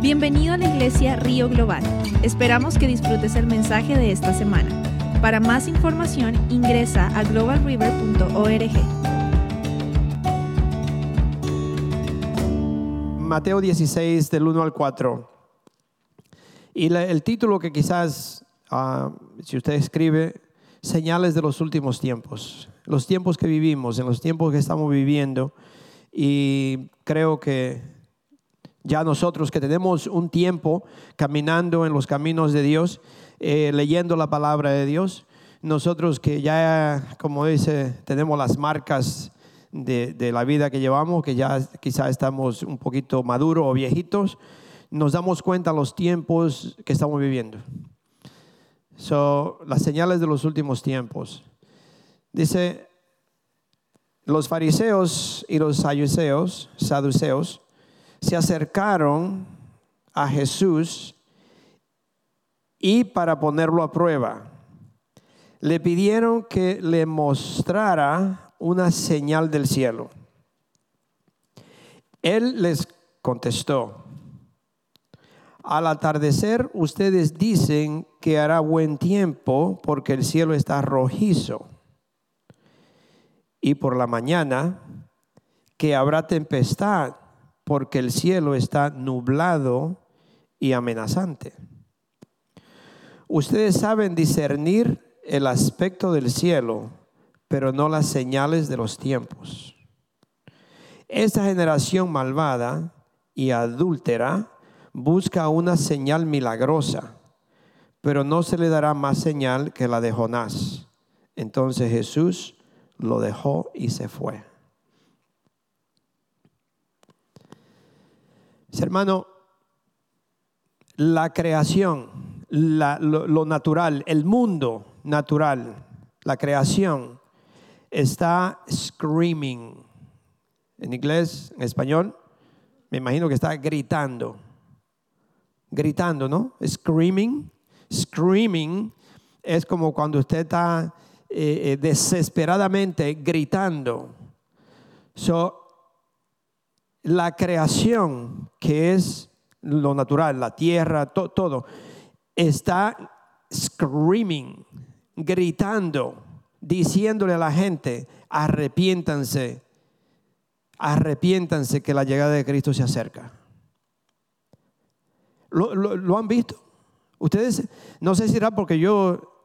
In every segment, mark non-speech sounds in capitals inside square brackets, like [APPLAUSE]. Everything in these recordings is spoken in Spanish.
Bienvenido a la iglesia Río Global. Esperamos que disfrutes el mensaje de esta semana. Para más información ingresa a globalriver.org. Mateo 16 del 1 al 4. Y el título que quizás, ah, si usted escribe, señales de los últimos tiempos, los tiempos que vivimos, en los tiempos que estamos viviendo. Y creo que ya nosotros que tenemos un tiempo caminando en los caminos de Dios, eh, leyendo la palabra de Dios, nosotros que ya, como dice, tenemos las marcas de, de la vida que llevamos, que ya quizá estamos un poquito maduros o viejitos, nos damos cuenta los tiempos que estamos viviendo. So, las señales de los últimos tiempos. Dice, los fariseos y los saduceos, saduceos se acercaron a Jesús y para ponerlo a prueba, le pidieron que le mostrara una señal del cielo. Él les contestó, al atardecer ustedes dicen que hará buen tiempo porque el cielo está rojizo. Y por la mañana que habrá tempestad porque el cielo está nublado y amenazante. Ustedes saben discernir el aspecto del cielo, pero no las señales de los tiempos. Esta generación malvada y adúltera busca una señal milagrosa, pero no se le dará más señal que la de Jonás. Entonces Jesús lo dejó y se fue. Hermano, la creación, lo natural, el mundo natural, la creación, está screaming. En inglés, en español, me imagino que está gritando. Gritando, ¿no? Screaming. Screaming es como cuando usted está eh, eh, desesperadamente gritando. So, la creación, que es lo natural, la tierra, to- todo, está screaming, gritando, diciéndole a la gente, arrepiéntanse, arrepiéntanse que la llegada de Cristo se acerca. ¿Lo, han visto? Ustedes, no sé si será porque yo,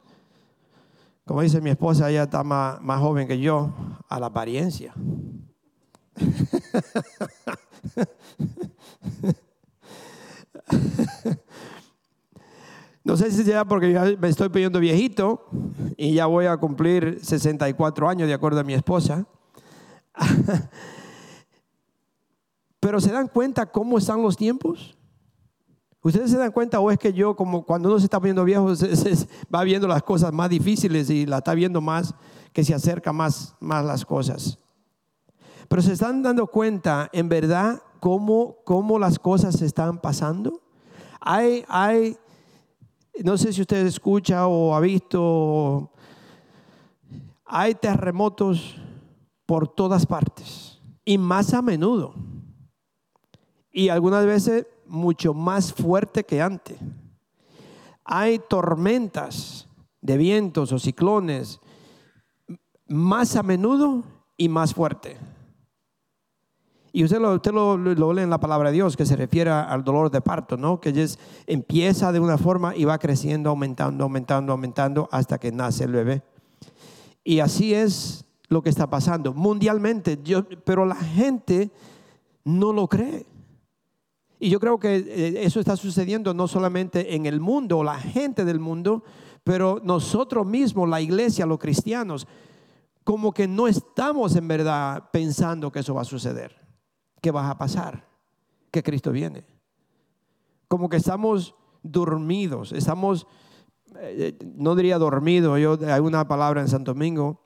como dice mi esposa, ella está más, más joven que yo, a la apariencia. [LAUGHS] No sé si sea porque ya me estoy pidiendo viejito y ya voy a cumplir 64 años de acuerdo a mi esposa. [LAUGHS] Pero se dan cuenta cómo están los tiempos. ¿Ustedes se dan cuenta o es que yo, como cuando uno se está poniendo viejo, se- va viendo las cosas más difíciles y la está viendo más, que se acerca más, más las cosas? Pero se están dando cuenta, en verdad, cómo, cómo las cosas se están pasando. Hay, hay, no sé si usted escucha o ha visto, hay terremotos por todas partes y más a menudo. Y algunas veces mucho más fuerte que antes. Hay tormentas de vientos o ciclones más a menudo y más fuerte. Y usted lo, usted lo, lee en la palabra de Dios que se refiere al dolor de parto, ¿no? Que es, empieza de una forma y va creciendo, aumentando, aumentando, aumentando hasta que nace el bebé. Y así es lo que está pasando mundialmente. Pero la gente no lo cree. Y yo creo que eh, eso está sucediendo no solamente en el mundo, la gente del mundo, pero nosotros mismos, la iglesia, los cristianos, como que no estamos en verdad pensando que eso va a suceder, que va a pasar, que Cristo viene. Como que estamos dormidos, estamos, eh, no diría dormido, yo hay una palabra en Santo Domingo,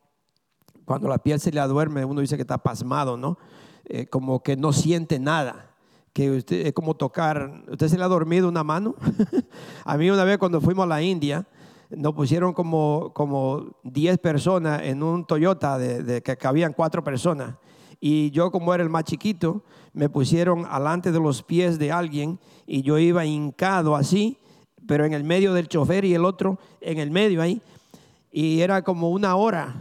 cuando la piel se le duerme, uno dice que está pasmado, ¿no? Eh, como que no siente nada que usted es como tocar, ¿usted se le ha dormido una mano? [LAUGHS] a mí una vez cuando fuimos a la India, nos pusieron como, como 10 personas en un Toyota de, de que cabían cuatro personas y yo como era el más chiquito, me pusieron alante de los pies de alguien y yo iba hincado así, pero en el medio del chofer y el otro en el medio ahí. Y era como una hora.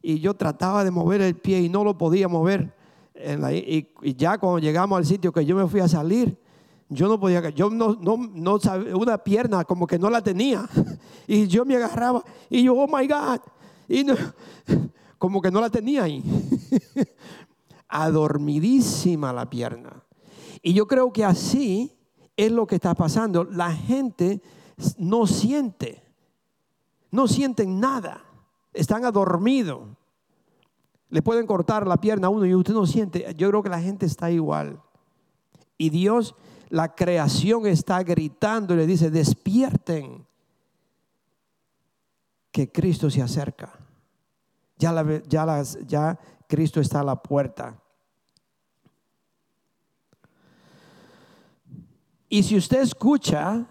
Y yo trataba de mover el pie y no lo podía mover. y, ya cuando llegamos al sitio que yo me fui a salir, yo no podía, yo no, no, no sabía, una pierna como que no la tenía. [LAUGHS] Y yo me agarraba y yo, oh my God. Y [LAUGHS] como que no la tenía ahí. [LAUGHS] Adormidísima la pierna. Y yo creo que así es lo que está pasando. La gente no siente, no sienten nada. Están adormidos. Le pueden cortar la pierna a uno y usted no siente. Yo creo que la gente está igual. Y Dios la creación está gritando y le dice, despierten, que Cristo se acerca. Ya, ya, ya Cristo está a la puerta. Y si usted escucha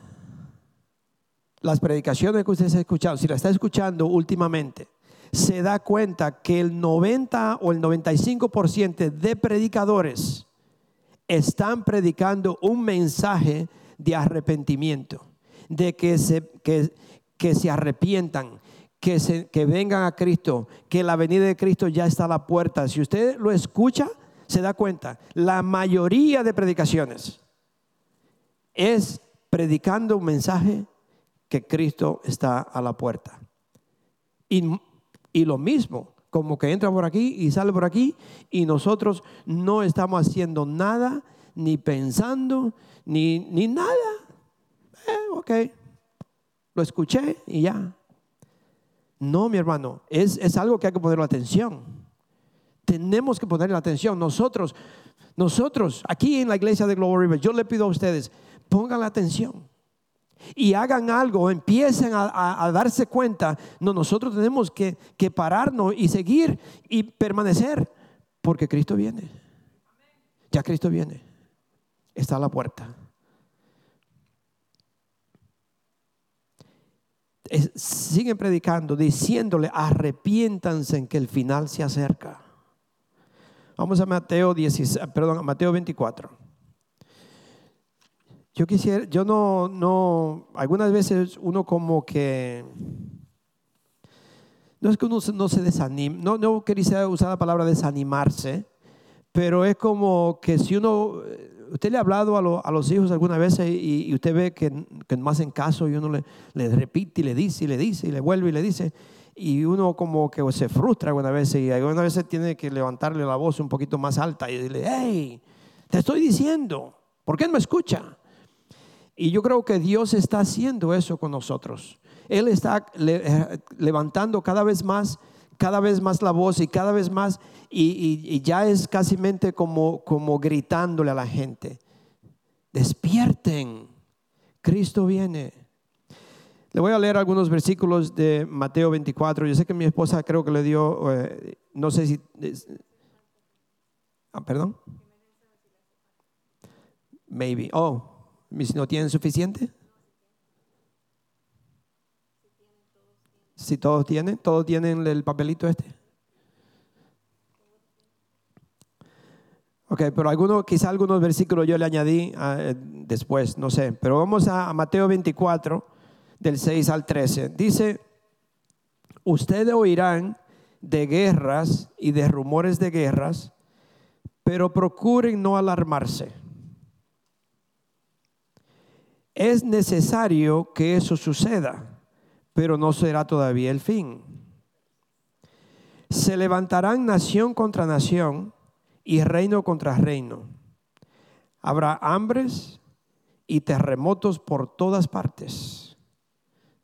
las predicaciones que usted ha escuchado, si la está escuchando últimamente, se da cuenta que el 90 o el 95% de predicadores están predicando un mensaje de arrepentimiento, de que se, que, que se arrepientan, que, vengan a Cristo, que la venida de Cristo ya está a la puerta. Si usted lo escucha, se da cuenta, la mayoría de predicaciones es predicando un mensaje que Cristo está a la puerta. Y, y lo mismo, como que entra por aquí y sale por aquí y nosotros no estamos haciendo nada, ni pensando, ni, ni nada. Eh, ok, lo escuché y ya. No, mi hermano, es, es algo que hay que poner atención. Tenemos que ponerle atención. Nosotros, nosotros, aquí en la iglesia de Global River, yo le pido a ustedes, pongan la atención y hagan algo, empiecen a, darse cuenta, no, nosotros tenemos que, que pararnos y seguir y permanecer, porque Cristo viene. Ya Cristo viene, está a la puerta. Siguen predicando, diciéndole, arrepiéntanse en que el final se acerca. Vamos a Mateo 16, perdón, a Mateo 24. Yo quisiera, yo no, no, algunas veces uno como que, no es que uno no se desanime, no, no quería usar la palabra desanimarse, pero es como que si uno, usted le ha hablado a, los hijos alguna vez y, usted ve que, que, no hacen caso y uno le, repite y le dice y le dice y le vuelve y le dice y uno como que se frustra alguna vez y algunas veces tiene que levantarle la voz un poquito más alta y decirle, hey, te estoy diciendo, ¿por qué no me escucha? Y yo creo que Dios está haciendo eso con nosotros. Él está eh, levantando cada vez más, cada vez más la voz y cada vez más, y, ya es casi como, como gritándole a la gente, despierten, Cristo viene. Le voy a leer algunos versículos de Mateo 24. Yo sé que mi esposa creo que le dio, eh, no sé si... Ah, perdón. Maybe. Oh, no tienen suficiente. Si todos tienen, todos tienen el papelito este. Ok, pero algunos, quizá algunos versículos yo le añadí ah, eh, después, no sé. Pero vamos a, Mateo 24, del 6 al 13. Dice, ustedes oirán de guerras y de rumores de guerras, pero procuren no alarmarse es necesario que eso suceda, pero no será todavía el fin. Se levantarán nación contra nación y reino contra reino. Habrá hambres y terremotos por todas partes.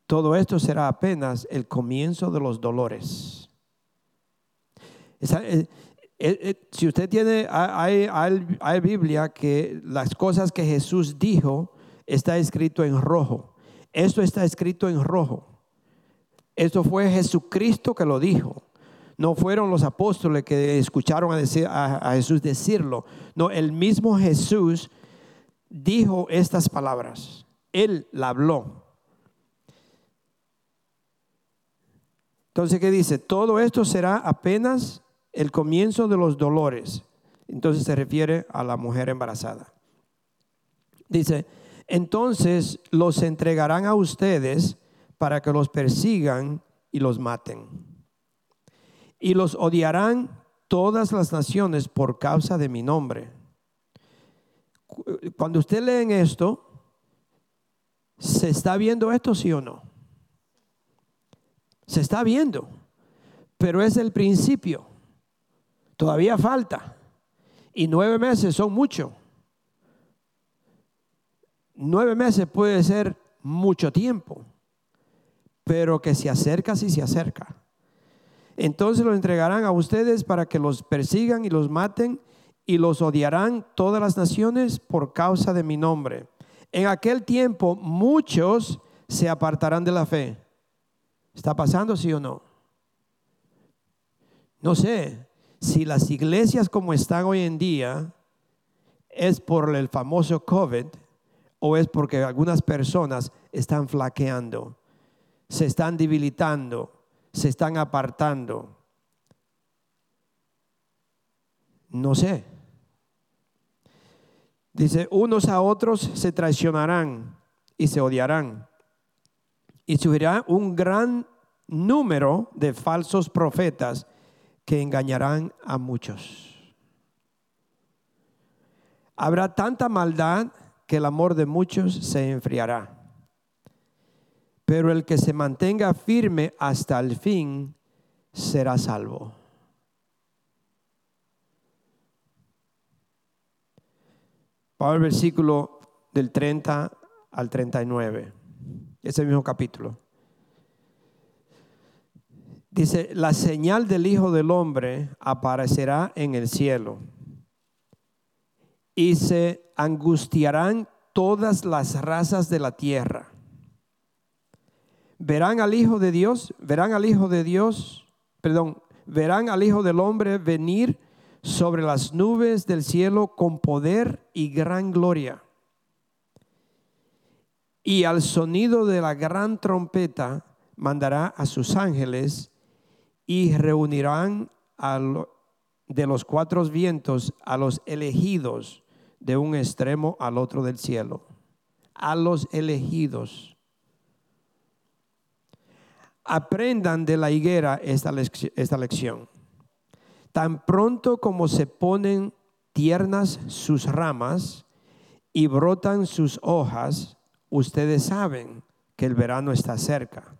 Todo esto será apenas el comienzo de los dolores. Eh, eh, eh, si usted tiene, hay, hay Biblia que las cosas que Jesús dijo, está escrito en rojo. Esto está escrito en rojo. Esto fue Jesucristo que lo dijo. No fueron los apóstoles que escucharon a, Jesús decirlo. No, el mismo Jesús dijo estas palabras. Él la habló. Entonces, ¿qué dice? Todo esto será apenas el comienzo de los dolores. Entonces se refiere a la mujer embarazada. Dice, entonces los entregarán a ustedes para que los persigan y los maten. Y los odiarán todas las naciones por causa de mi nombre. Cuando usted lee esto, ¿se está viendo esto sí o no? Se está viendo, pero es el principio. Todavía falta. Y nueve meses son mucho. Nueve meses puede ser mucho tiempo, pero que se acerca si se acerca. Entonces lo entregarán a ustedes para que los persigan y los maten y los odiarán todas las naciones por causa de mi nombre. En aquel tiempo muchos se apartarán de la fe. ¿Está pasando, sí o no? No sé si las iglesias como están hoy en día es por el famoso COVID o es porque algunas personas están flaqueando, se están debilitando, se están apartando. No sé. Dice, unos a otros se traicionarán y se odiarán. Y subirá un gran número de falsos profetas que engañarán a muchos. Habrá tanta maldad que el amor de muchos se enfriará. Pero el que se mantenga firme hasta el fin será salvo. Para el versículo del 30 al 39, ese mismo capítulo. Dice, la señal del Hijo del Hombre aparecerá en el cielo y se angustiarán todas las razas de la tierra. Verán al Hijo de Dios, verán al Hijo de Dios, perdón, verán al Hijo del Hombre venir sobre las nubes del cielo con poder y gran gloria. Y al sonido de la gran trompeta mandará a sus ángeles y reunirán de los cuatro vientos a los elegidos de un extremo al otro del cielo. A los elegidos. Aprendan de la higuera esta, esta lección. Tan pronto como se ponen tiernas sus ramas y brotan sus hojas, ustedes saben que el verano está cerca.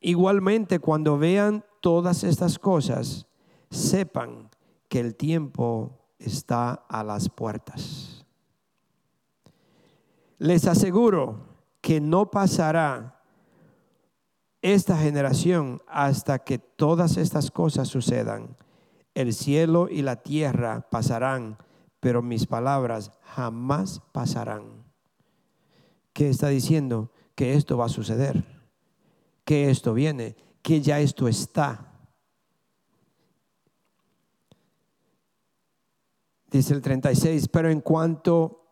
Igualmente, cuando vean todas estas cosas, sepan que el tiempo está a las puertas. Les aseguro que no pasará esta generación hasta que todas estas cosas sucedan. El cielo y la tierra pasarán, pero mis palabras jamás pasarán. ¿Qué está diciendo? Que esto va a suceder que esto viene, que ya esto está. Dice el 36, pero en cuanto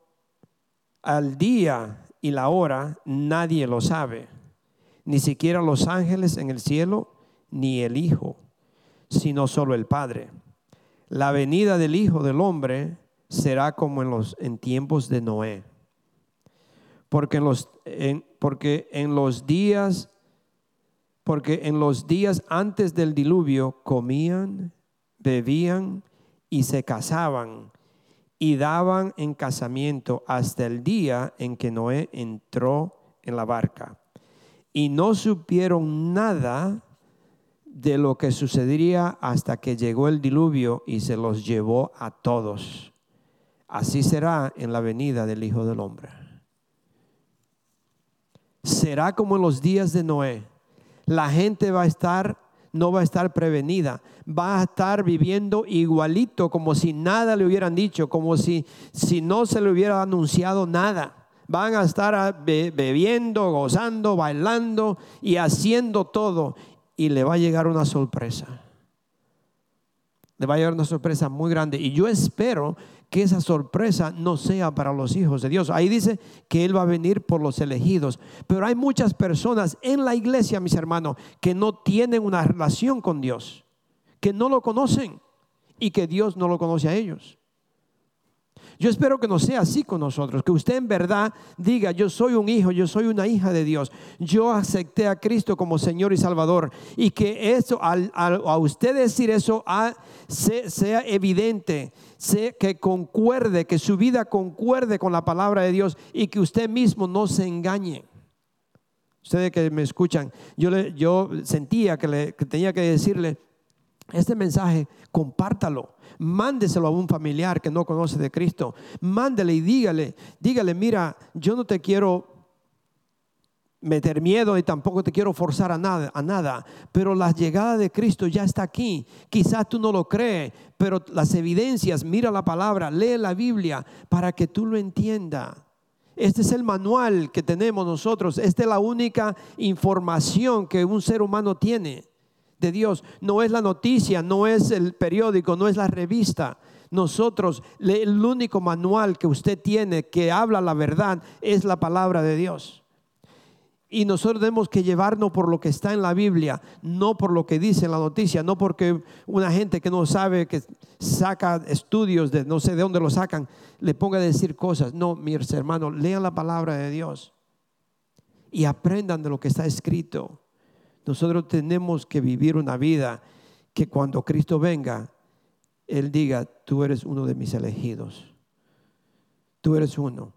al día y la hora, nadie lo sabe, ni siquiera los ángeles en el cielo, ni el Hijo, sino solo el Padre. La venida del Hijo del Hombre será como en los en tiempos de Noé. Porque en los, porque en los días porque en los días antes del diluvio comían, bebían y se casaban y daban en casamiento hasta el día en que Noé entró en la barca. Y no supieron nada de lo que sucedería hasta que llegó el diluvio y se los llevó a todos. Así será en la venida del Hijo del Hombre. Será como en los días de Noé la gente va a estar, no va a estar prevenida, va a estar viviendo igualito, como si nada le hubieran dicho, como si, si no se le hubiera anunciado nada. Van a estar bebiendo, gozando, bailando y haciendo todo. Y le va a llegar una sorpresa. Le va a llegar una sorpresa muy grande. Y yo espero que esa sorpresa no sea para los hijos de Dios. Ahí dice que Él va a venir por los elegidos. Pero hay muchas personas en la iglesia, mis hermanos, que no tienen una relación con Dios, que no lo conocen y que Dios no lo conoce a ellos. Yo espero que no sea así con nosotros, que usted en verdad diga, yo soy un hijo, yo soy una hija de Dios, yo acepté a Cristo como Señor y Salvador y que eso, al, a usted decir eso, sea, evidente, que concuerde, que su vida concuerde con la palabra de Dios y que usted mismo no se engañe. Ustedes que me escuchan, yo sentía que, le, que tenía que decirle, este mensaje, compártalo mándeselo a un familiar que no conoce de Cristo. Mándele y dígale, dígale, mira, yo no te quiero meter miedo y tampoco te quiero forzar a nada, a nada, pero la llegada de Cristo ya está aquí. Quizás tú no lo crees, pero las evidencias, mira la palabra, lee la Biblia para que tú lo entiendas. Este es el manual que tenemos nosotros, esta es la única información que un ser humano tiene de Dios. No es la noticia, no es el periódico, no es la revista. Nosotros, el único manual que usted tiene que habla la verdad es la palabra de Dios. Y nosotros tenemos que llevarnos por lo que está en la Biblia, no por lo que dice la noticia, no porque una gente que no sabe, que saca estudios de no sé de dónde lo sacan, le ponga a decir cosas. No, mis hermanos, lean la palabra de Dios y aprendan de lo que está escrito. Nosotros tenemos que vivir una vida que cuando Cristo venga, Él diga, tú eres uno de mis elegidos. Tú eres uno.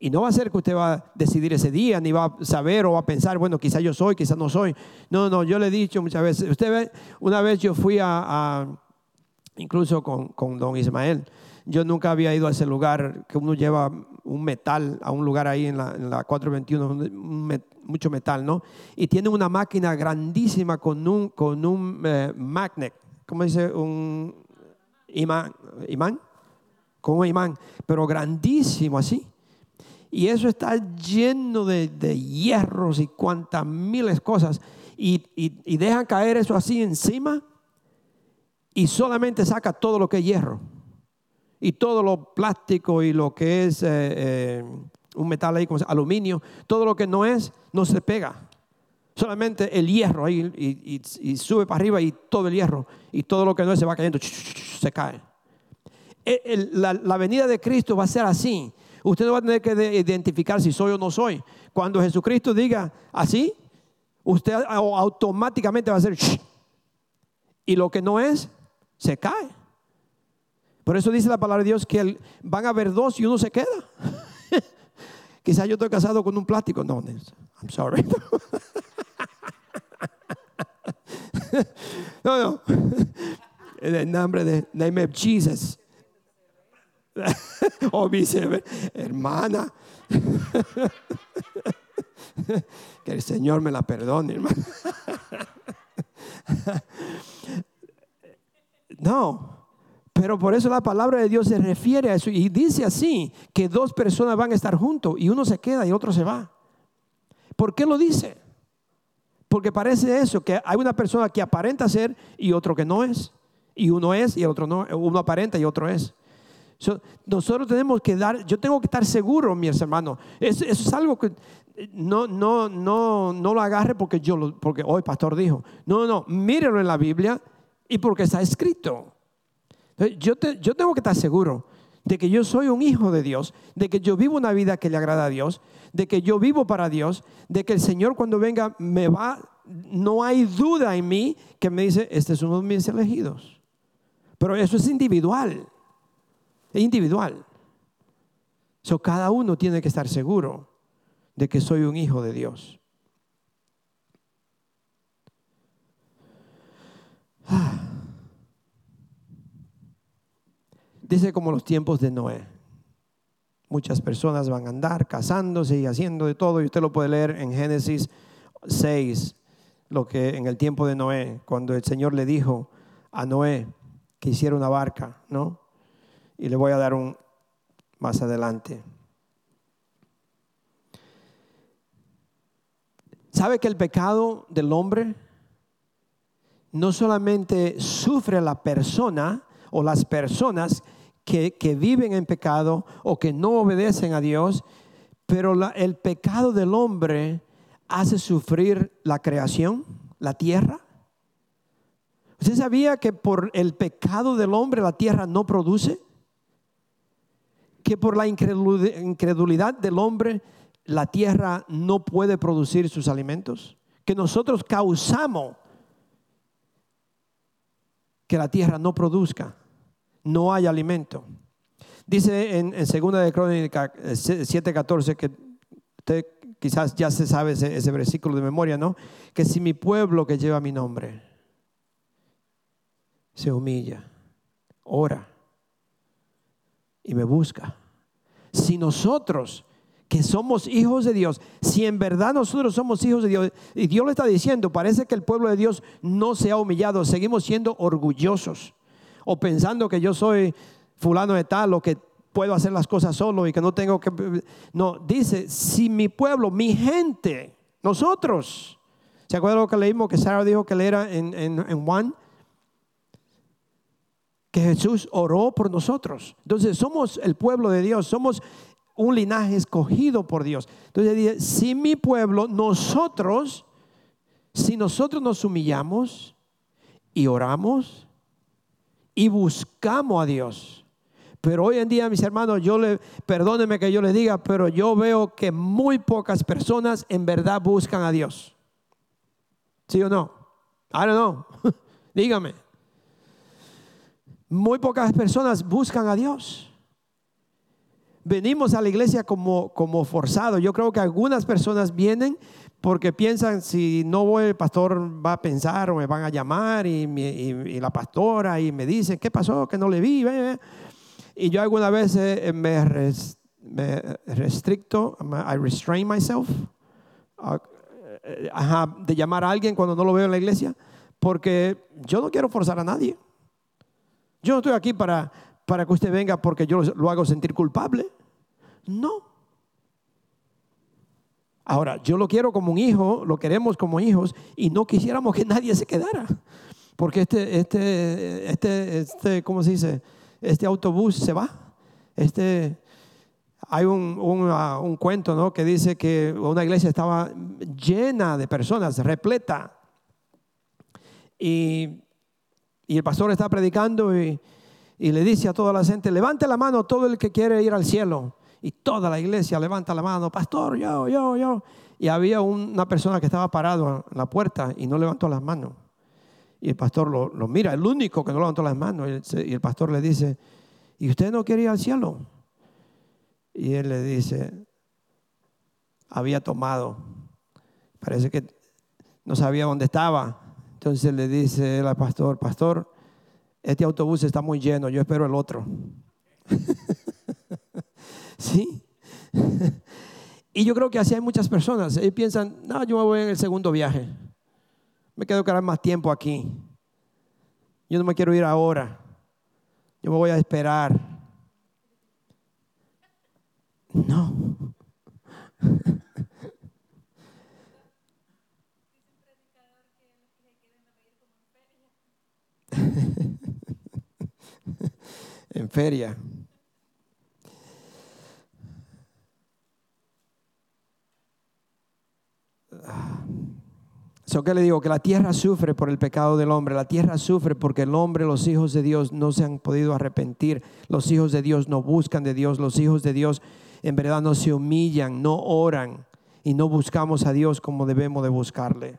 Y no va a ser que usted va a decidir ese día, ni va a saber o va a pensar, bueno, quizás yo soy, quizás no soy. No, no, yo le he dicho muchas veces, usted ve, una vez yo fui a, incluso con, con, don Ismael, yo nunca había ido a ese lugar que uno lleva un metal a un lugar ahí en la, en la 421, mucho metal, ¿no? Y tiene una máquina grandísima con un, con un eh, magnet, ¿cómo dice? Un imán, imán, con un imán, pero grandísimo así. Y eso está lleno de, hierros y cuantas miles cosas. Y, y, dejan caer eso así encima y solamente saca todo lo que es hierro. Y todo lo plástico y lo que es eh, eh, un metal ahí como aluminio, todo lo que no es, no se pega. Solamente el hierro ahí y, sube para arriba y todo el hierro y todo lo que no es se va cayendo, se cae. la, la venida de Cristo va a ser así. Usted no va a tener que identificar si soy o no soy. Cuando Jesucristo diga así, usted automáticamente va a hacer y lo que no es, se cae. Por eso dice la palabra de Dios que van a haber dos y uno se queda. [LAUGHS] Quizás yo estoy casado con un plástico. No, I'm sorry. [LAUGHS] no, no. En el nombre de name of Jesus. [LAUGHS] o viceversa, hermana. que el Señor me la perdone, hermana. no, pero por eso la palabra de Dios se refiere a eso y dice así, que dos personas van a estar juntos y uno se queda y otro se va. ¿Por qué lo dice? Porque parece eso, que hay una persona que aparenta ser y otro que no es. Y uno es y el otro no, uno aparenta y otro es nosotros tenemos que dar, yo tengo que estar seguro, mis hermanos. Eso, es algo que no, no, no, no lo agarre porque yo, porque hoy pastor dijo. No, no, mírelo en la Biblia y porque está escrito. Yo, yo tengo que estar seguro de que yo soy un hijo de Dios, de que yo vivo una vida que le agrada a Dios, de que yo vivo para Dios, de que el Señor cuando venga me va, no hay duda en mí que me dice, este es uno de mis elegidos. Pero eso es individual. Es individual. So, cada uno tiene que estar seguro de que soy un hijo de Dios. Dice como los tiempos de Noé. Muchas personas van a andar casándose y haciendo de todo, y usted lo puede leer en Génesis 6, lo que en el tiempo de Noé, cuando el Señor le dijo a Noé que hiciera una barca, ¿no? y le voy a dar un más adelante. ¿Sabe que el pecado del hombre no solamente sufre la persona o las personas que, viven en pecado o que no obedecen a Dios, pero el pecado del hombre hace sufrir la creación, la tierra? ¿Usted sabía que por el pecado del hombre la tierra no produce? Que por la incredulidad del hombre la tierra no puede producir sus alimentos. Que nosotros causamos que la tierra no produzca. No hay alimento. Dice en, en segunda de Crónica 7:14 que usted quizás ya se sabe ese, ese versículo de memoria, ¿no? Que si mi pueblo que lleva mi nombre se humilla, ora y me busca. Si nosotros que somos hijos de Dios, si en verdad nosotros somos hijos de Dios, y Dios le está diciendo, parece que el pueblo de Dios no se ha humillado, seguimos siendo orgullosos o pensando que yo soy fulano de tal o que puedo hacer las cosas solo y que no tengo que... No, dice, si mi pueblo, mi gente, nosotros, ¿se acuerdan lo que leímos que Sara dijo que él era en, en, en Juan? que Jesús oró por nosotros. Entonces somos el pueblo de Dios, somos un linaje escogido por Dios. Entonces dice, si mi pueblo, nosotros, si nosotros nos humillamos y oramos y buscamos a Dios. Pero hoy en día, mis hermanos, yo le, perdónenme que yo le diga, pero yo veo que muy pocas personas en verdad buscan a Dios. ¿Sí o no? I don't know. [LAUGHS] Dígame. Muy pocas personas buscan a Dios. Venimos a la iglesia como, como forzado. Yo creo que algunas personas vienen porque piensan si no voy el pastor va a pensar o me van a llamar y, la pastora y me dicen, ¿qué pasó? Que no le vi. Y yo alguna vez eh, me, me, restricto, I restrain myself, eh, de llamar a alguien cuando no lo veo en la iglesia, porque yo no quiero forzar a nadie. Yo no estoy aquí para, para que usted venga porque yo lo hago sentir culpable. No. Ahora, yo lo quiero como un hijo, lo queremos como hijos y no quisiéramos que nadie se quedara. Porque este, este, este, este, ¿cómo se dice? Este autobús se va. Este, hay un, un, uh, un cuento, ¿no? Que dice que una iglesia estaba llena de personas, repleta. Y y el pastor está predicando y, le dice a toda la gente, levante la mano todo el que quiere ir al cielo. Y toda la iglesia levanta la mano, pastor, yo, yo, yo. Y había una persona que estaba parado en la puerta y no levantó las manos. Y el pastor lo, mira, el único que no levantó las manos. Y el pastor le dice, ¿y usted no quiere ir al cielo? Y él le dice, había tomado. Parece que no sabía dónde estaba. Entonces le dice el pastor, pastor, este autobús está muy lleno, yo espero el otro. [LAUGHS] sí. [LAUGHS] y yo creo que así hay muchas personas. Ellos piensan, no, yo me voy en el segundo viaje. Me quedo quedar más tiempo aquí. Yo no me quiero ir ahora. Yo me voy a esperar. No. [LAUGHS] en feria. Eso que le digo, que la tierra sufre por el pecado del hombre, la tierra sufre porque el hombre, los hijos de Dios no se han podido arrepentir, los hijos de Dios no buscan de Dios, los hijos de Dios en verdad no se humillan, no oran y no buscamos a Dios como debemos de buscarle.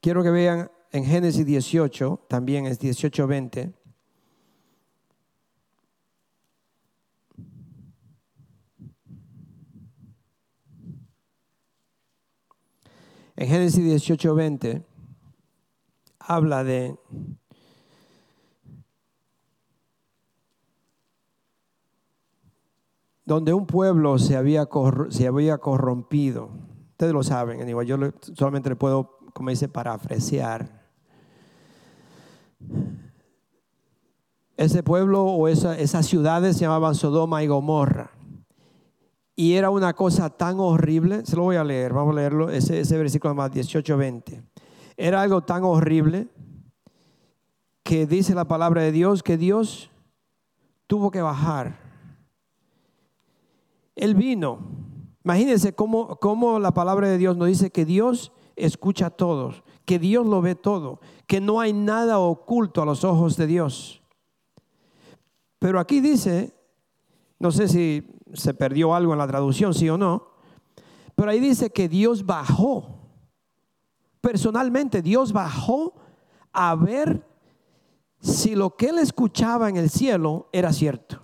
Quiero que vean en Génesis 18, también es 18-20. En Génesis 18:20 habla de donde un pueblo se había, se había corrompido. Ustedes lo saben, yo solamente le puedo como dice, parafrasear. Ese pueblo o esa, esas ciudades se llamaban Sodoma y Gomorra. Y era una cosa tan horrible, se lo voy a leer, vamos a leerlo, ese, versículo más 18-20. Era algo tan horrible que dice la palabra de Dios que Dios tuvo que bajar. Él vino Imagínense cómo, cómo la palabra de Dios nos dice que Dios escucha a todos, que Dios lo ve todo, que no hay nada oculto a los ojos de Dios. Pero aquí dice, no sé si se perdió algo en la traducción, sí o no, pero ahí dice que Dios bajó. Personalmente, Dios bajó a ver si lo que él escuchaba en el cielo era cierto.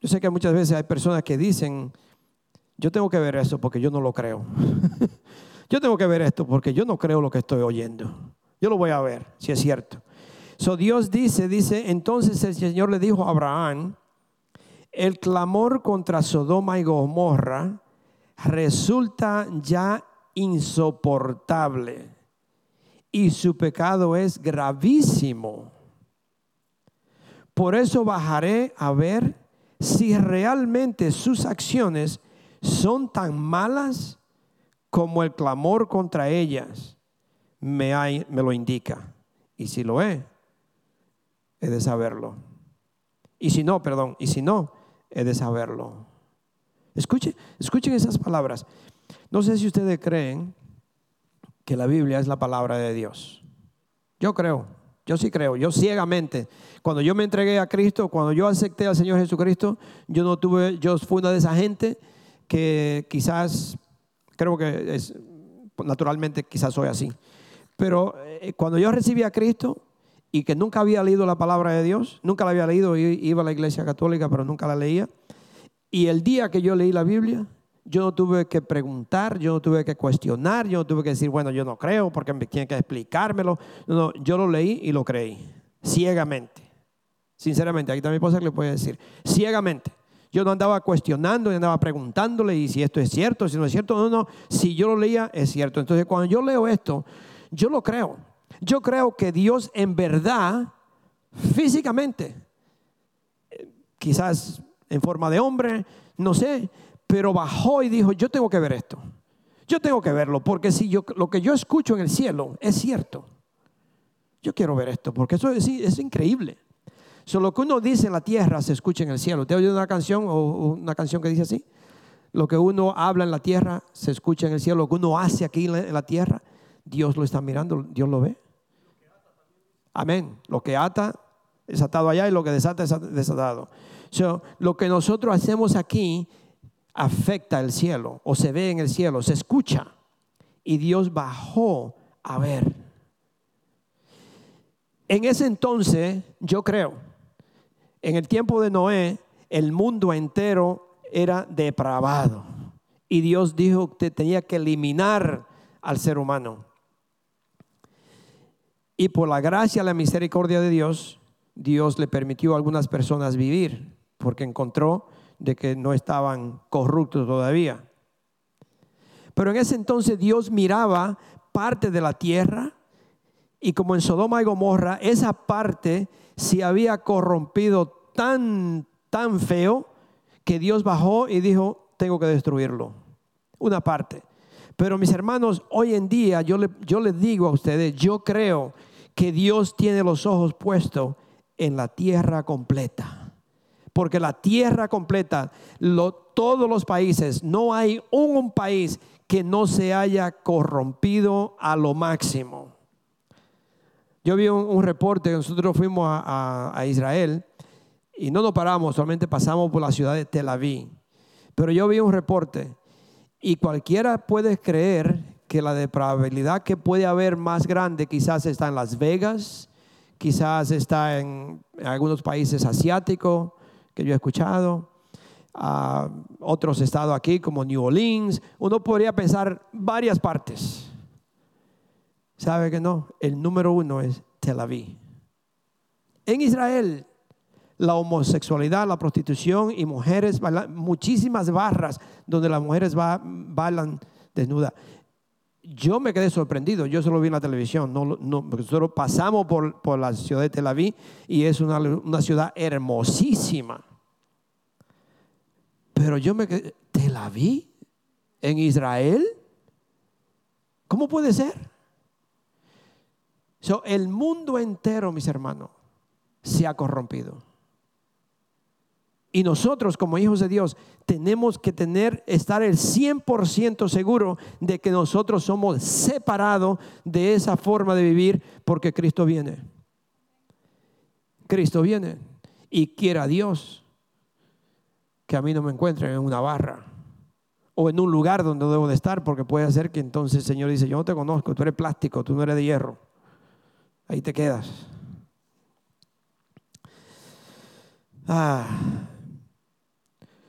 Yo sé que muchas veces hay personas que dicen, yo tengo que ver eso porque yo no lo creo. [LAUGHS] yo tengo que ver esto porque yo no creo lo que estoy oyendo. Yo lo voy a ver si es cierto. So Dios dice, dice, entonces el Señor le dijo a Abraham, el clamor contra Sodoma y Gomorra resulta ya insoportable y su pecado es gravísimo. Por eso bajaré a ver si realmente sus acciones son tan malas como el clamor contra ellas me, me lo indica. Y si lo es, he de saberlo. Y si no, perdón, y si no, he de saberlo. Escuchen, escuchen esas palabras. No sé si ustedes creen que la Biblia es la palabra de Dios. Yo creo, yo sí creo, yo ciegamente. Cuando yo me entregué a Cristo, cuando yo acepté al Señor Jesucristo, yo no tuve, yo fui una de esa gente que quizás, creo que es, naturalmente quizás soy así. Pero eh, cuando yo recibí a Cristo y que nunca había leído la palabra de Dios, nunca la había leído, iba a la iglesia católica, pero nunca la leía. Y el día que yo leí la Biblia, yo no tuve que preguntar, yo no tuve que cuestionar, yo no tuve que decir, bueno, yo no creo porque me tienen que explicármelo. No, yo lo leí y lo creí, ciegamente. Sinceramente, aquí también puedo que le puedo decir, ciegamente. Yo no andaba cuestionando, yo andaba preguntándole y si esto es cierto, si no es cierto. No, no, si yo lo leía, es cierto. Entonces, cuando yo leo esto, yo lo creo. Yo creo que Dios en verdad, físicamente, quizás en forma de hombre, no sé, pero bajó y dijo, yo tengo que ver esto. Yo tengo que verlo, porque si yo, lo que yo escucho en el cielo es cierto, yo quiero ver esto, porque eso es, es increíble. Lo que uno dice en la tierra se escucha en el cielo. ¿Te oído una canción o una canción que dice así? Lo que uno habla en la tierra se escucha en el cielo. Lo que uno hace aquí en la tierra, Dios lo está mirando, Dios lo ve. Amén. Lo que ata es atado allá y lo que desata es desatado. So, lo que nosotros hacemos aquí afecta el cielo o se ve en el cielo, se escucha. Y Dios bajó a ver. En ese entonces, yo creo, en el tiempo de Noé, el mundo entero era depravado. Y Dios dijo que tenía que eliminar al ser humano. Y por la gracia la misericordia de Dios, Dios le permitió a algunas personas vivir, porque encontró de que no estaban corruptos todavía. Pero en ese entonces Dios miraba parte de la tierra y como en Sodoma y Gomorra, esa parte se había corrompido tan, tan feo que Dios bajó y dijo, tengo que destruirlo. Una parte. Pero mis hermanos, hoy en día yo, le, yo les digo a ustedes, yo creo que Dios tiene los ojos puestos en la tierra completa. Porque la tierra completa, todos los países, no hay un, país que no se haya corrompido a lo máximo. Yo vi un, reporte, nosotros fuimos a, Israel y no nos paramos, solamente pasamos por la ciudad de Tel Aviv. Pero yo vi un reporte y cualquiera puede creer que la depravabilidad que puede haber más grande quizás está en Las Vegas, quizás está en, algunos países asiáticos que yo he escuchado, a otros estados aquí como New Orleans. Uno podría pensar varias partes. ¿Sabe que no? El número uno es Tel Aviv. En Israel, la homosexualidad, la prostitución y mujeres, muchísimas barras donde las mujeres bailan desnudas. Yo me quedé sorprendido, yo solo vi en la televisión, no, no, nosotros pasamos por, por, la ciudad de Tel Aviv y es una, una ciudad hermosísima. Pero yo me quedé, ¿Tel Aviv? ¿En Israel? ¿Cómo puede ser? el mundo entero, mis hermanos, se ha corrompido. Y nosotros como hijos de Dios tenemos que tener, estar el 100% seguro de que nosotros somos separados de esa forma de vivir porque Cristo viene. Cristo viene y quiera Dios que a mí no me encuentren en una barra o en un lugar donde debo de estar, porque puede ser que entonces el Señor dice, yo no te conozco, tú eres plástico, tú no eres de hierro. Ahí te quedas. Ah.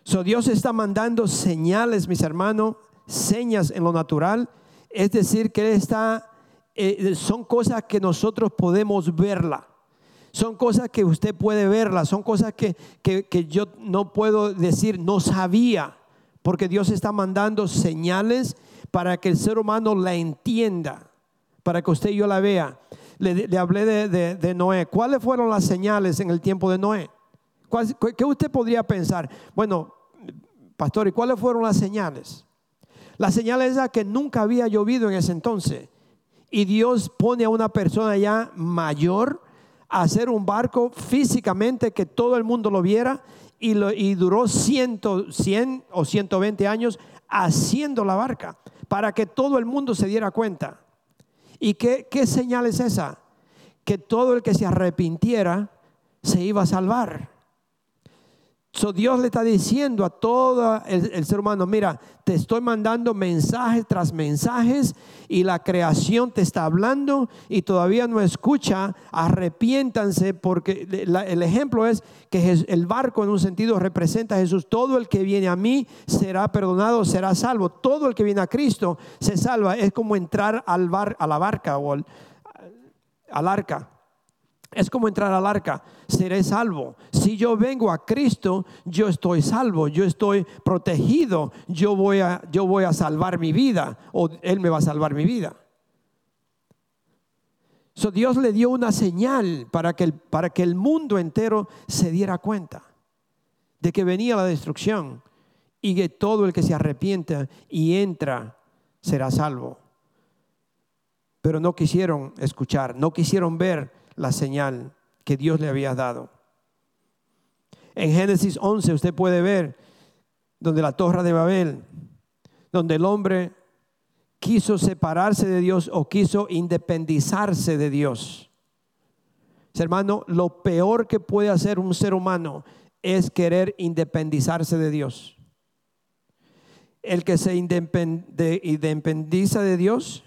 So Dios está mandando señales, mis hermanos, señas en lo natural. Es decir, que está, eh, son cosas que nosotros podemos verla. Son cosas que usted puede verla, son cosas que, que yo no puedo decir, no sabía porque Dios está mandando señales para que el ser humano la entienda, para que usted y yo la vea. Le, hablé de, Noé. ¿Cuáles fueron las señales en el tiempo de Noé? ¿Qué usted podría pensar? Bueno, pastor, ¿y cuáles fueron las señales? La señal es que nunca había llovido en ese entonces. Y Dios pone a una persona ya mayor a hacer un barco físicamente que todo el mundo lo viera y, duró 100, 100 o 120 años haciendo la barca para que todo el mundo se diera cuenta. ¿Y qué, qué señal es esa? Que todo el que se arrepintiera se iba a salvar. So Dios le está diciendo a todo el, ser humano, mira, te estoy mandando mensajes tras mensajes y la creación te está hablando y todavía no escucha, arrepiéntanse porque el ejemplo es que el barco en un sentido representa a Jesús. Todo el que viene a mí será perdonado, será salvo. Todo el que viene a Cristo se salva. Es como entrar al bar, a la barca o al arca. Es como entrar al arca, seré salvo. Si yo vengo a Cristo, yo estoy salvo, yo estoy protegido, yo voy a, yo voy a salvar mi vida o Él me va a salvar mi vida. So, Dios le dio una señal para que, el, para que el mundo entero se diera cuenta de que venía la destrucción y que todo el que se arrepienta y entra será salvo. Pero no quisieron escuchar, no quisieron ver la señal que Dios le había dado. En Génesis 11 usted puede ver donde la torre de Babel, donde el hombre quiso separarse de Dios o quiso independizarse de Dios. Hermano, lo peor que puede hacer un ser humano es querer independizarse de Dios. El que se independiza de Dios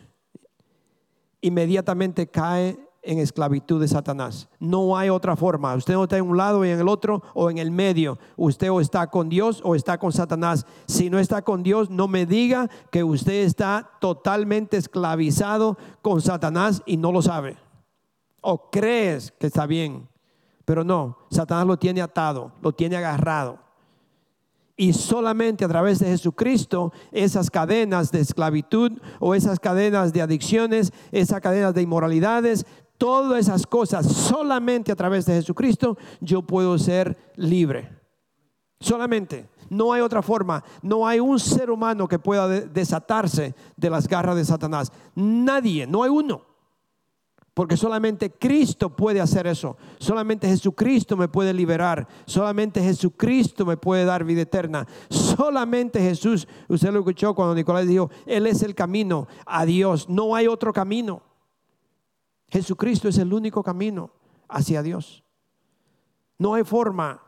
inmediatamente cae en esclavitud de Satanás. No hay otra forma. Usted no está en un lado y en el otro o en el medio. Usted o está con Dios o está con Satanás. Si no está con Dios, no me diga que usted está totalmente esclavizado con Satanás y no lo sabe. O crees que está bien. Pero no, Satanás lo tiene atado, lo tiene agarrado. Y solamente a través de Jesucristo esas cadenas de esclavitud o esas cadenas de adicciones, esas cadenas de inmoralidades, todas esas cosas, solamente a través de Jesucristo yo puedo ser libre. Solamente. No hay otra forma. No hay un ser humano que pueda desatarse de las garras de Satanás. Nadie, no hay uno. Porque solamente Cristo puede hacer eso. Solamente Jesucristo me puede liberar. Solamente Jesucristo me puede dar vida eterna. Solamente Jesús, usted lo escuchó cuando Nicolás dijo, Él es el camino a Dios. No hay otro camino. Jesucristo es el único camino hacia Dios. No hay forma.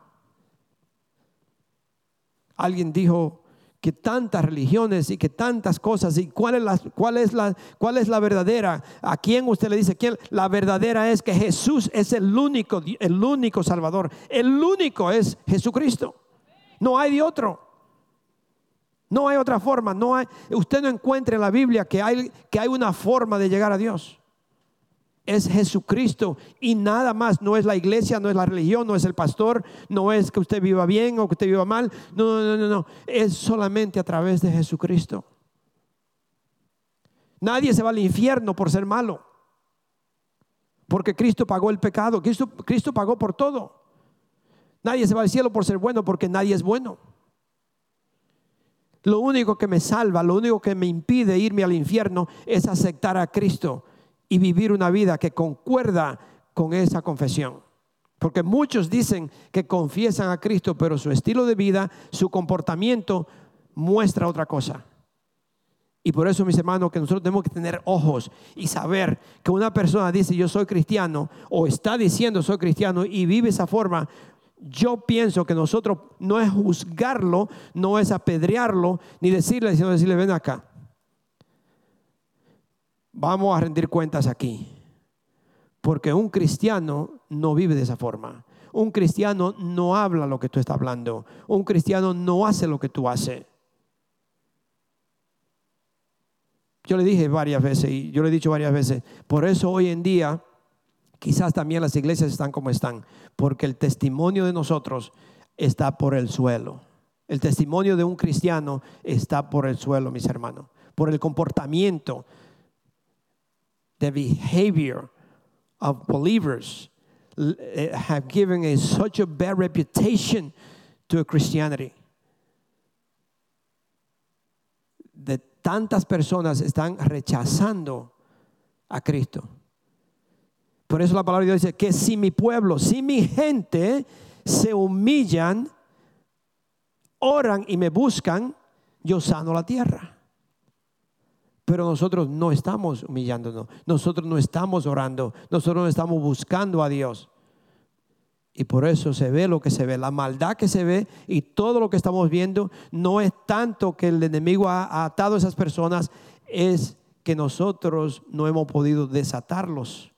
Alguien dijo que tantas religiones y que tantas cosas y cuál es la, cuál es la, cuál es la verdadera. ¿A quién usted le dice quién? La verdadera es que Jesús es el único, el único Salvador. El único es Jesucristo. No hay de otro. No hay otra forma. No hay, usted no encuentra en la Biblia que hay, que hay una forma de llegar a Dios es Jesucristo y nada más. No es la iglesia, no es la religión, no es el pastor, no es que usted viva bien o que usted viva mal. No, no, no, no. Es solamente a través de Jesucristo. Nadie se va al infierno por ser malo. Porque Cristo pagó el pecado. Cristo, Cristo pagó por todo. Nadie se va al cielo por ser bueno porque nadie es bueno. Lo único que me salva, lo único que me impide irme al infierno es aceptar a Cristo y vivir una vida que concuerda con esa confesión. Porque muchos dicen que confiesan a Cristo, pero su estilo de vida, su comportamiento muestra otra cosa. Y por eso, mis hermanos, que nosotros tenemos que tener ojos y saber que una persona dice yo soy cristiano o está diciendo soy cristiano y vive esa forma. Yo pienso que nosotros no es juzgarlo, no es apedrearlo, ni decirle, sino decirle, ven acá. Vamos a rendir cuentas aquí. Porque un cristiano no vive de esa forma. Un cristiano no habla lo que tú estás hablando. Un cristiano no hace lo que tú haces. Yo le dije varias veces y yo le he dicho varias veces, por eso hoy en día quizás también las iglesias están como están, porque el testimonio de nosotros está por el suelo. El testimonio de un cristiano está por el suelo, mis hermanos, por el comportamiento, the behavior of believers eh, have given a, such a bad reputation to Christianity. De tantas personas están rechazando a Cristo. Por eso la palabra de Dios dice que si mi pueblo, si mi gente se humillan, oran y me buscan, yo sano la tierra. Pero nosotros no estamos humillándonos, nosotros no estamos orando, nosotros no estamos buscando a Dios. Y por eso se ve lo que se ve, la maldad que se ve y todo lo que estamos viendo no es tanto que el enemigo ha atado a esas personas, es que nosotros no hemos podido desatarlos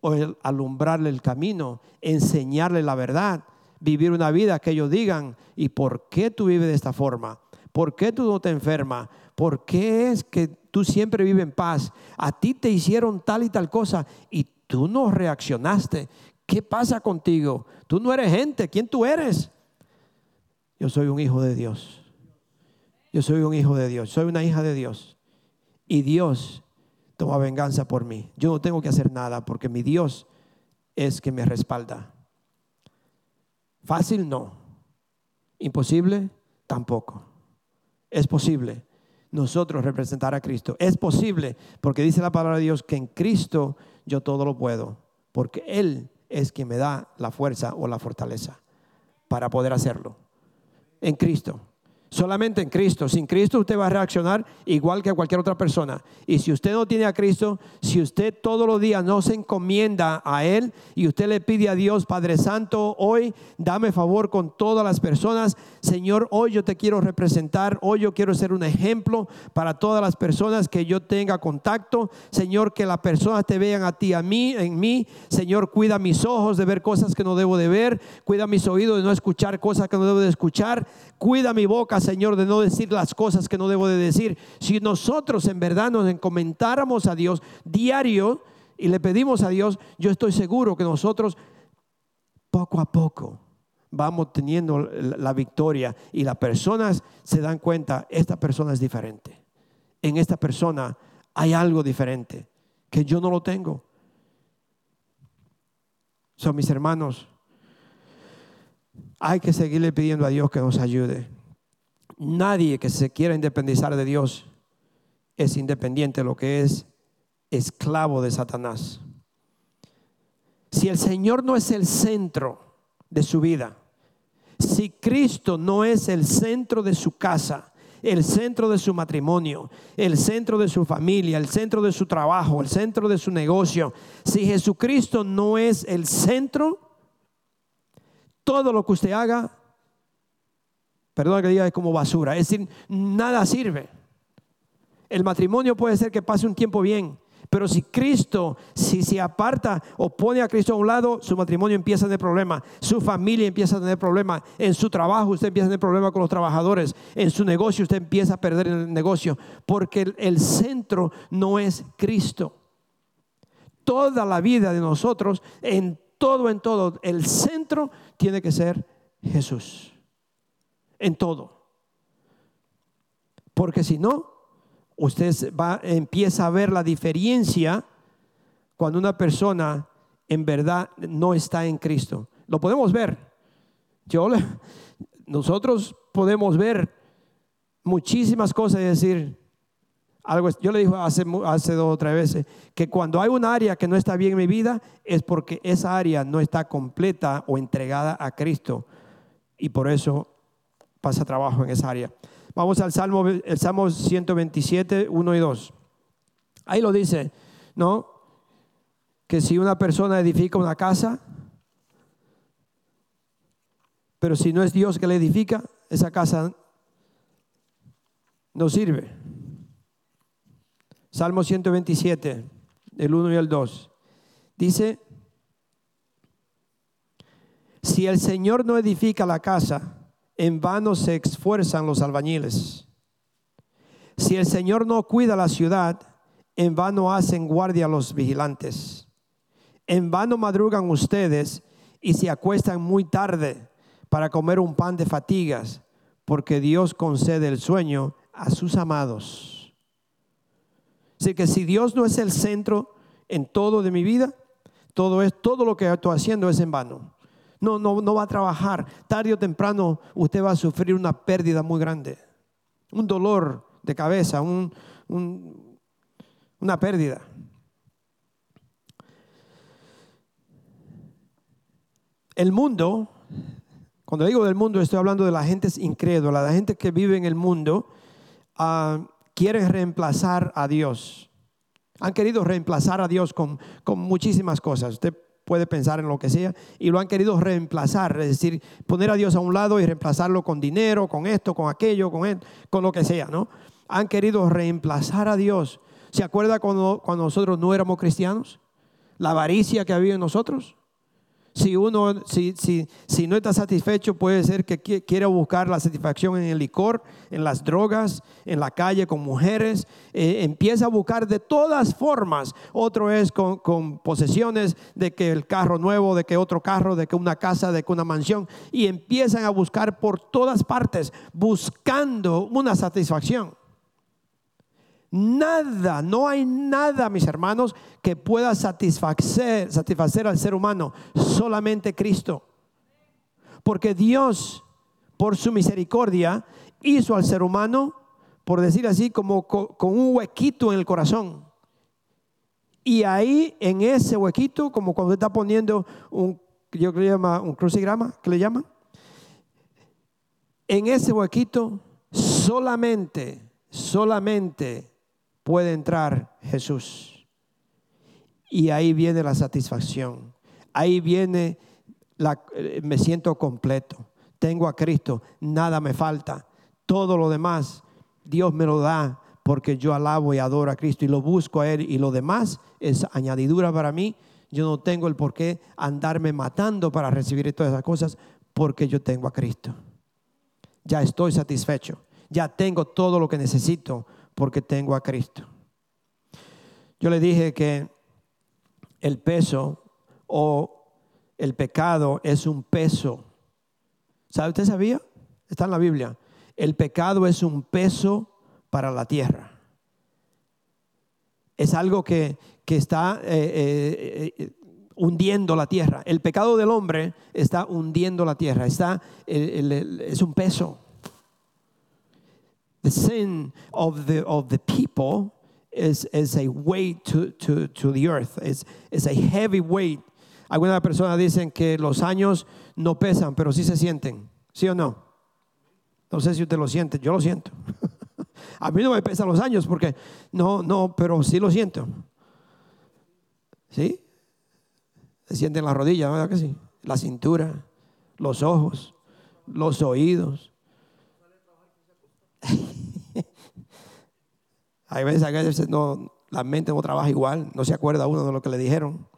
o alumbrarle el camino, enseñarle la verdad, vivir una vida que ellos digan, ¿y por qué tú vives de esta forma? ¿Por qué tú no te enfermas? ¿Por qué es que tú siempre vives en paz? A ti te hicieron tal y tal cosa y tú no reaccionaste. ¿Qué pasa contigo? Tú no eres gente. ¿Quién tú eres? Yo soy un hijo de Dios. Yo soy un hijo de Dios. Soy una hija de Dios. Y Dios toma venganza por mí. Yo no tengo que hacer nada porque mi Dios es que me respalda. Fácil no. Imposible tampoco. Es posible nosotros representar a Cristo. Es posible porque dice la palabra de Dios que en Cristo yo todo lo puedo. Porque Él es quien me da la fuerza o la fortaleza para poder hacerlo. En Cristo. Solamente en Cristo. Sin Cristo usted va a reaccionar igual que cualquier otra persona. Y si usted no tiene a Cristo, si usted todos los días no se encomienda a Él y usted le pide a Dios, Padre Santo, hoy dame favor con todas las personas. Señor, hoy yo te quiero representar. Hoy yo quiero ser un ejemplo para todas las personas que yo tenga contacto. Señor, que las personas te vean a ti, a mí, en mí. Señor, cuida mis ojos de ver cosas que no debo de ver. Cuida mis oídos de no escuchar cosas que no debo de escuchar. Cuida mi boca, Señor, de no decir las cosas que no debo de decir. Si nosotros en verdad nos encomendáramos a Dios diario y le pedimos a Dios, yo estoy seguro que nosotros poco a poco vamos teniendo la victoria y las personas se dan cuenta, esta persona es diferente. En esta persona hay algo diferente que yo no lo tengo. Son mis hermanos. Hay que seguirle pidiendo a Dios que nos ayude. Nadie que se quiera independizar de Dios es independiente, lo que es esclavo de Satanás. Si el Señor no es el centro de su vida, si Cristo no es el centro de su casa, el centro de su matrimonio, el centro de su familia, el centro de su trabajo, el centro de su negocio, si Jesucristo no es el centro, todo lo que usted haga perdón que diga, es como basura. Es decir, nada sirve. El matrimonio puede ser que pase un tiempo bien, pero si Cristo, si se aparta o pone a Cristo a un lado, su matrimonio empieza a tener problemas, su familia empieza a tener problemas, en su trabajo usted empieza a tener problemas con los trabajadores, en su negocio usted empieza a perder el negocio, porque el centro no es Cristo. Toda la vida de nosotros, en todo, en todo, el centro tiene que ser Jesús en todo. Porque si no, usted va, empieza a ver la diferencia cuando una persona en verdad no está en Cristo. Lo podemos ver. Yo, nosotros podemos ver muchísimas cosas y decir, Algo, yo le dije hace, hace dos o tres veces que cuando hay un área que no está bien en mi vida es porque esa área no está completa o entregada a Cristo. Y por eso pasa trabajo en esa área. Vamos al Salmo, el Salmo 127, 1 y 2. Ahí lo dice, ¿no? Que si una persona edifica una casa, pero si no es Dios que le edifica, esa casa no sirve. Salmo 127, el 1 y el 2. Dice, si el Señor no edifica la casa, en vano se esfuerzan los albañiles. Si el Señor no cuida la ciudad, en vano hacen guardia los vigilantes. En vano madrugan ustedes y se acuestan muy tarde para comer un pan de fatigas, porque Dios concede el sueño a sus amados. Así que si Dios no es el centro en todo de mi vida, todo es todo lo que estoy haciendo es en vano. No, no, no va a trabajar. Tarde o temprano usted va a sufrir una pérdida muy grande, un dolor de cabeza, un, una pérdida. El mundo, cuando digo del mundo, estoy hablando de la gente incrédula, la gente que vive en el mundo, uh, quiere reemplazar a Dios. Han querido reemplazar a Dios con, con muchísimas cosas. Usted puede pensar en lo que sea, y lo han querido reemplazar, es decir, poner a Dios a un lado y reemplazarlo con dinero, con esto, con aquello, con, con lo que sea, ¿no? Han querido reemplazar a Dios. ¿Se acuerda cuando, cuando nosotros no éramos cristianos? La avaricia que había en nosotros. Si uno, si, si, si no está satisfecho, puede ser que quiera buscar la satisfacción en el licor, en las drogas, en la calle con mujeres. Eh, empieza a buscar de todas formas. Otro es con, con, posesiones de que el carro nuevo, de que otro carro, de que una casa, de que una mansión. Y empiezan a buscar por todas partes, buscando una satisfacción. Nada, no hay nada, mis hermanos, que pueda satisfacer, satisfacer al ser humano, solamente Cristo. Porque Dios, por su misericordia, hizo al ser humano, por decir así, como con un huequito en el corazón. Y ahí, en ese huequito, como cuando está poniendo un, yo le llama un crucigrama, ¿qué le llaman? En ese huequito, solamente, solamente puede entrar Jesús. Y ahí viene la satisfacción. Ahí viene la, eh, me siento completo. Tengo a Cristo, nada me falta. Todo lo demás Dios me lo da porque yo alabo y adoro a Cristo y lo busco a Él y lo demás es añadidura para mí. Yo no tengo el por qué andarme matando para recibir todas esas cosas porque yo tengo a Cristo. Ya estoy satisfecho. Ya tengo todo lo que necesito porque tengo a Cristo. Yo le dije que el peso o el pecado es un peso. ¿Sabe usted sabía? Está en la Biblia. El pecado es un peso para la tierra. Es algo que, está eh, eh, eh, hundiendo la tierra. El pecado del hombre está hundiendo la tierra. Está, es un peso the sin of the, of the people is, is a weight to, to, to the earth, is, is a heavy weight. Algunas personas dicen que los años no pesan, pero sí se sienten, ¿sí o no? No sé si usted lo siente, yo lo siento. [LAUGHS] A mí no me pesan los años porque no, no, pero sí lo siento. ¿Sí? Se sienten las rodillas, ¿verdad que sí? La cintura, los ojos, los oídos. Hay veces, que no, la mente no trabaja igual, no se acuerda uno de lo que le dijeron.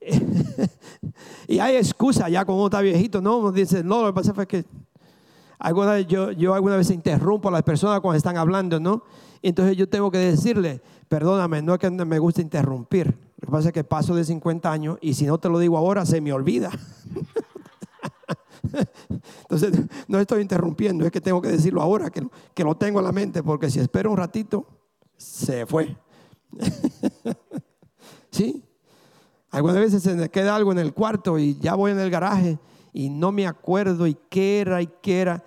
[LAUGHS] y hay excusa ya cuando uno está viejito, no, uno dice, no, lo que pasa fue que alguna yo, yo alguna vez interrumpo a las personas cuando están hablando, ¿no? Entonces yo tengo que decirle, perdóname, no es que me gusta interrumpir. Lo que pasa es que paso de 50 años y si no te lo digo ahora, se me olvida. [LAUGHS] [LAUGHS] Entonces, no estoy interrumpiendo, es que tengo que decirlo ahora, que, que lo tengo en la mente, porque si espero un ratito, se fue. [LAUGHS] ¿Sí? Algunas veces se me queda algo en el cuarto y ya voy en el garaje y no me acuerdo y qué era y qué era.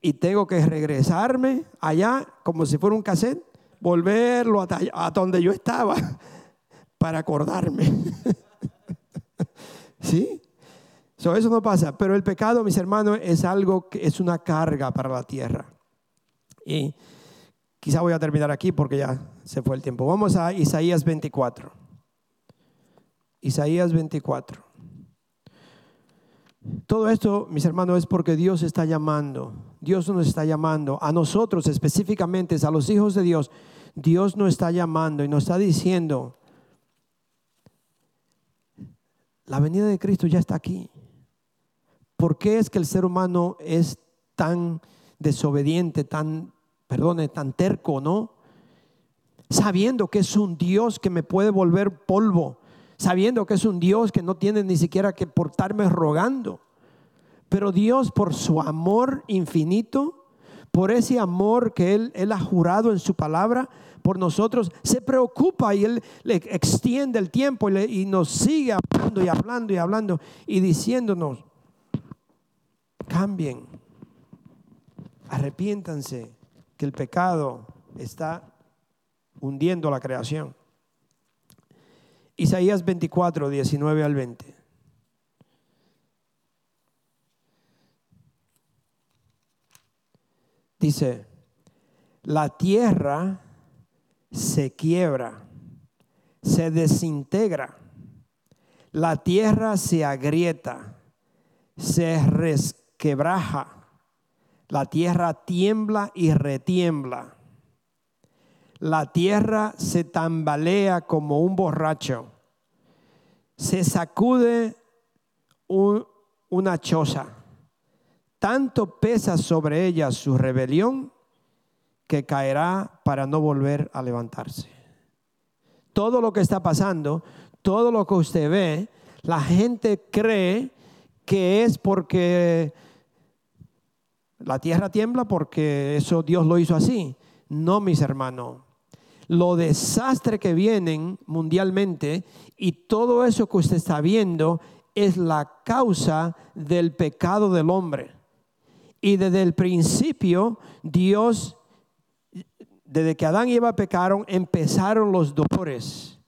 y tengo que regresarme allá como si fuera un cassette, volverlo a, a donde yo estaba [LAUGHS] para acordarme. ¿Sí? Eso no pasa, pero el pecado, mis hermanos, es algo que es una carga para la tierra. Y quizá voy a terminar aquí porque ya se fue el tiempo. Vamos a Isaías 24. Isaías 24. Todo esto, mis hermanos, es porque Dios está llamando. Dios nos está llamando. A nosotros específicamente, a los hijos de Dios, Dios nos está llamando y nos está diciendo, la venida de Cristo ya está aquí. ¿Por qué es que el ser humano es tan desobediente, tan, perdone, tan terco, no? Sabiendo que es un Dios que me puede volver polvo, sabiendo que es un Dios que no tiene ni siquiera que portarme rogando. Pero Dios por su amor infinito, por ese amor que Él, ha jurado en su palabra por nosotros, se preocupa y Él le extiende el tiempo y nos sigue hablando y hablando y hablando y diciéndonos, cambien, arrepiéntanse, que el pecado está hundiendo la creación. Isaías 24, 19 al 20. Dice, la tierra se quiebra, se desintegra, la tierra se agrieta, se resquebraja, la tierra tiembla y retiembla. La tierra se tambalea como un borracho. Se sacude una choza. Tanto pesa sobre ella su rebelión que caerá para no volver a levantarse. Todo lo que está pasando, todo lo que usted ve, la gente cree que es porque la tierra tiembla porque eso Dios lo hizo así. No, mis hermanos. Lo desastre que vienen mundialmente y todo eso que usted está viendo es la causa del pecado del hombre. Y desde el principio Dios, desde que Adán y Eva pecaron, empezaron los dolores.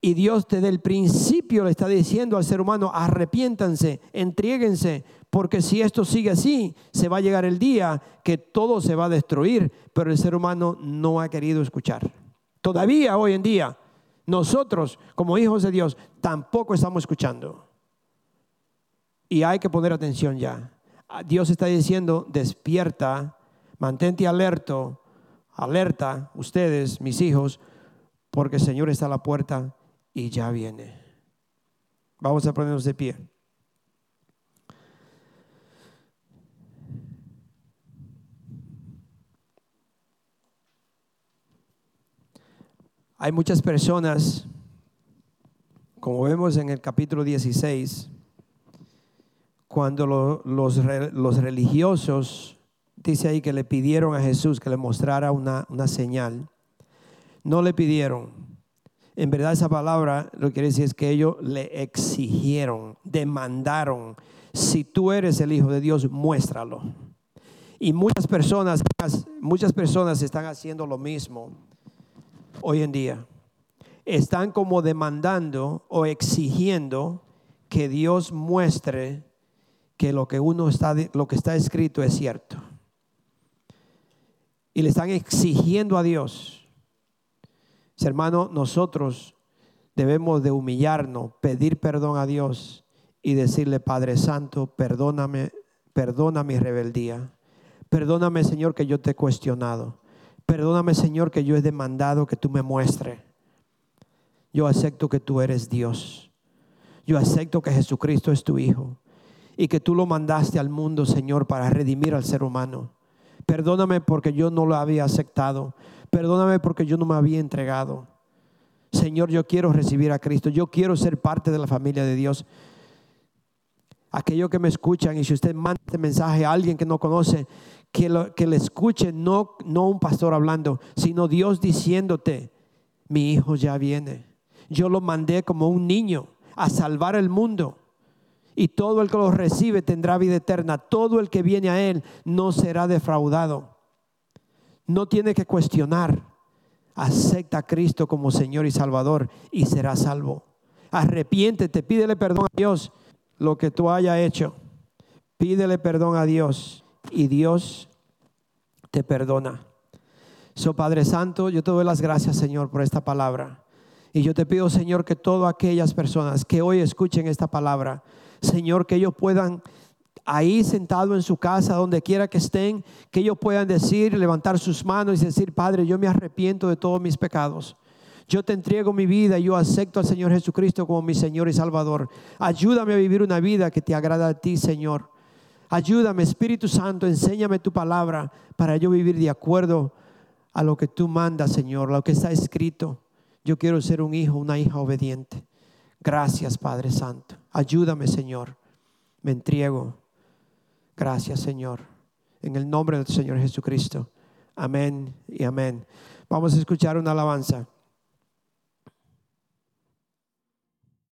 Y Dios desde el principio le está diciendo al ser humano, arrepiéntanse, entréguense, porque si esto sigue así, se va a llegar el día que todo se va a destruir, pero el ser humano no ha querido escuchar. Todavía hoy en día, nosotros como hijos de Dios tampoco estamos escuchando. Y hay que poner atención ya. Dios está diciendo, despierta, mantente alerto, alerta, ustedes, mis hijos, porque el Señor está a la puerta y ya viene. Vamos a ponernos de pie. Hay muchas personas, como vemos en el capítulo 16, cuando los, religiosos, dice ahí que le pidieron a Jesús que le mostrara una, una señal, no le pidieron. En verdad esa palabra lo que quiere decir es que ellos le exigieron, demandaron, si tú eres el Hijo de Dios, muéstralo. Y muchas personas, muchas personas están haciendo lo mismo hoy en día. Están como demandando o exigiendo que Dios muestre que lo que uno está lo que está escrito es cierto. Y le están exigiendo a Dios. Hermano, nosotros debemos de humillarnos, pedir perdón a Dios y decirle, Padre Santo, perdóname, perdona mi rebeldía. Perdóname, Señor, que yo te he cuestionado. Perdóname, Señor, que yo he demandado que tú me muestres. Yo acepto que tú eres Dios. Yo acepto que Jesucristo es tu Hijo y que tú lo mandaste al mundo, Señor, para redimir al ser humano. Perdóname porque yo no lo había aceptado. Perdóname porque yo no me había entregado. Señor, yo quiero recibir a Cristo. Yo quiero ser parte de la familia de Dios. Aquellos que me escuchan y si usted manda este mensaje a alguien que no conoce, que, lo, que le escuche no, no un pastor hablando, sino Dios diciéndote, mi hijo ya viene. Yo lo mandé como un niño a salvar el mundo. Y todo el que los recibe tendrá vida eterna. Todo el que viene a Él no será defraudado. No tiene que cuestionar. Acepta a Cristo como Señor y Salvador y será salvo. Arrepiéntete, pídele perdón a Dios lo que tú hayas hecho. Pídele perdón a Dios y Dios te perdona. So Padre Santo, yo te doy las gracias, Señor, por esta palabra. Y yo te pido, Señor, que todas aquellas personas que hoy escuchen esta palabra, Señor, que ellos puedan ahí sentado en su casa, donde quiera que estén, que ellos puedan decir, levantar sus manos y decir, Padre, yo me arrepiento de todos mis pecados. Yo te entrego mi vida y yo acepto al Señor Jesucristo como mi Señor y Salvador. Ayúdame a vivir una vida que te agrada a ti, Señor. Ayúdame, Espíritu Santo, enséñame tu palabra para yo vivir de acuerdo a lo que tú mandas, Señor, lo que está escrito. Yo quiero ser un hijo, una hija obediente. Gracias, Padre Santo. Ayúdame, Señor. Me entrego. Gracias, Señor. En el nombre del Señor Jesucristo. Amén y amén. Vamos a escuchar una alabanza.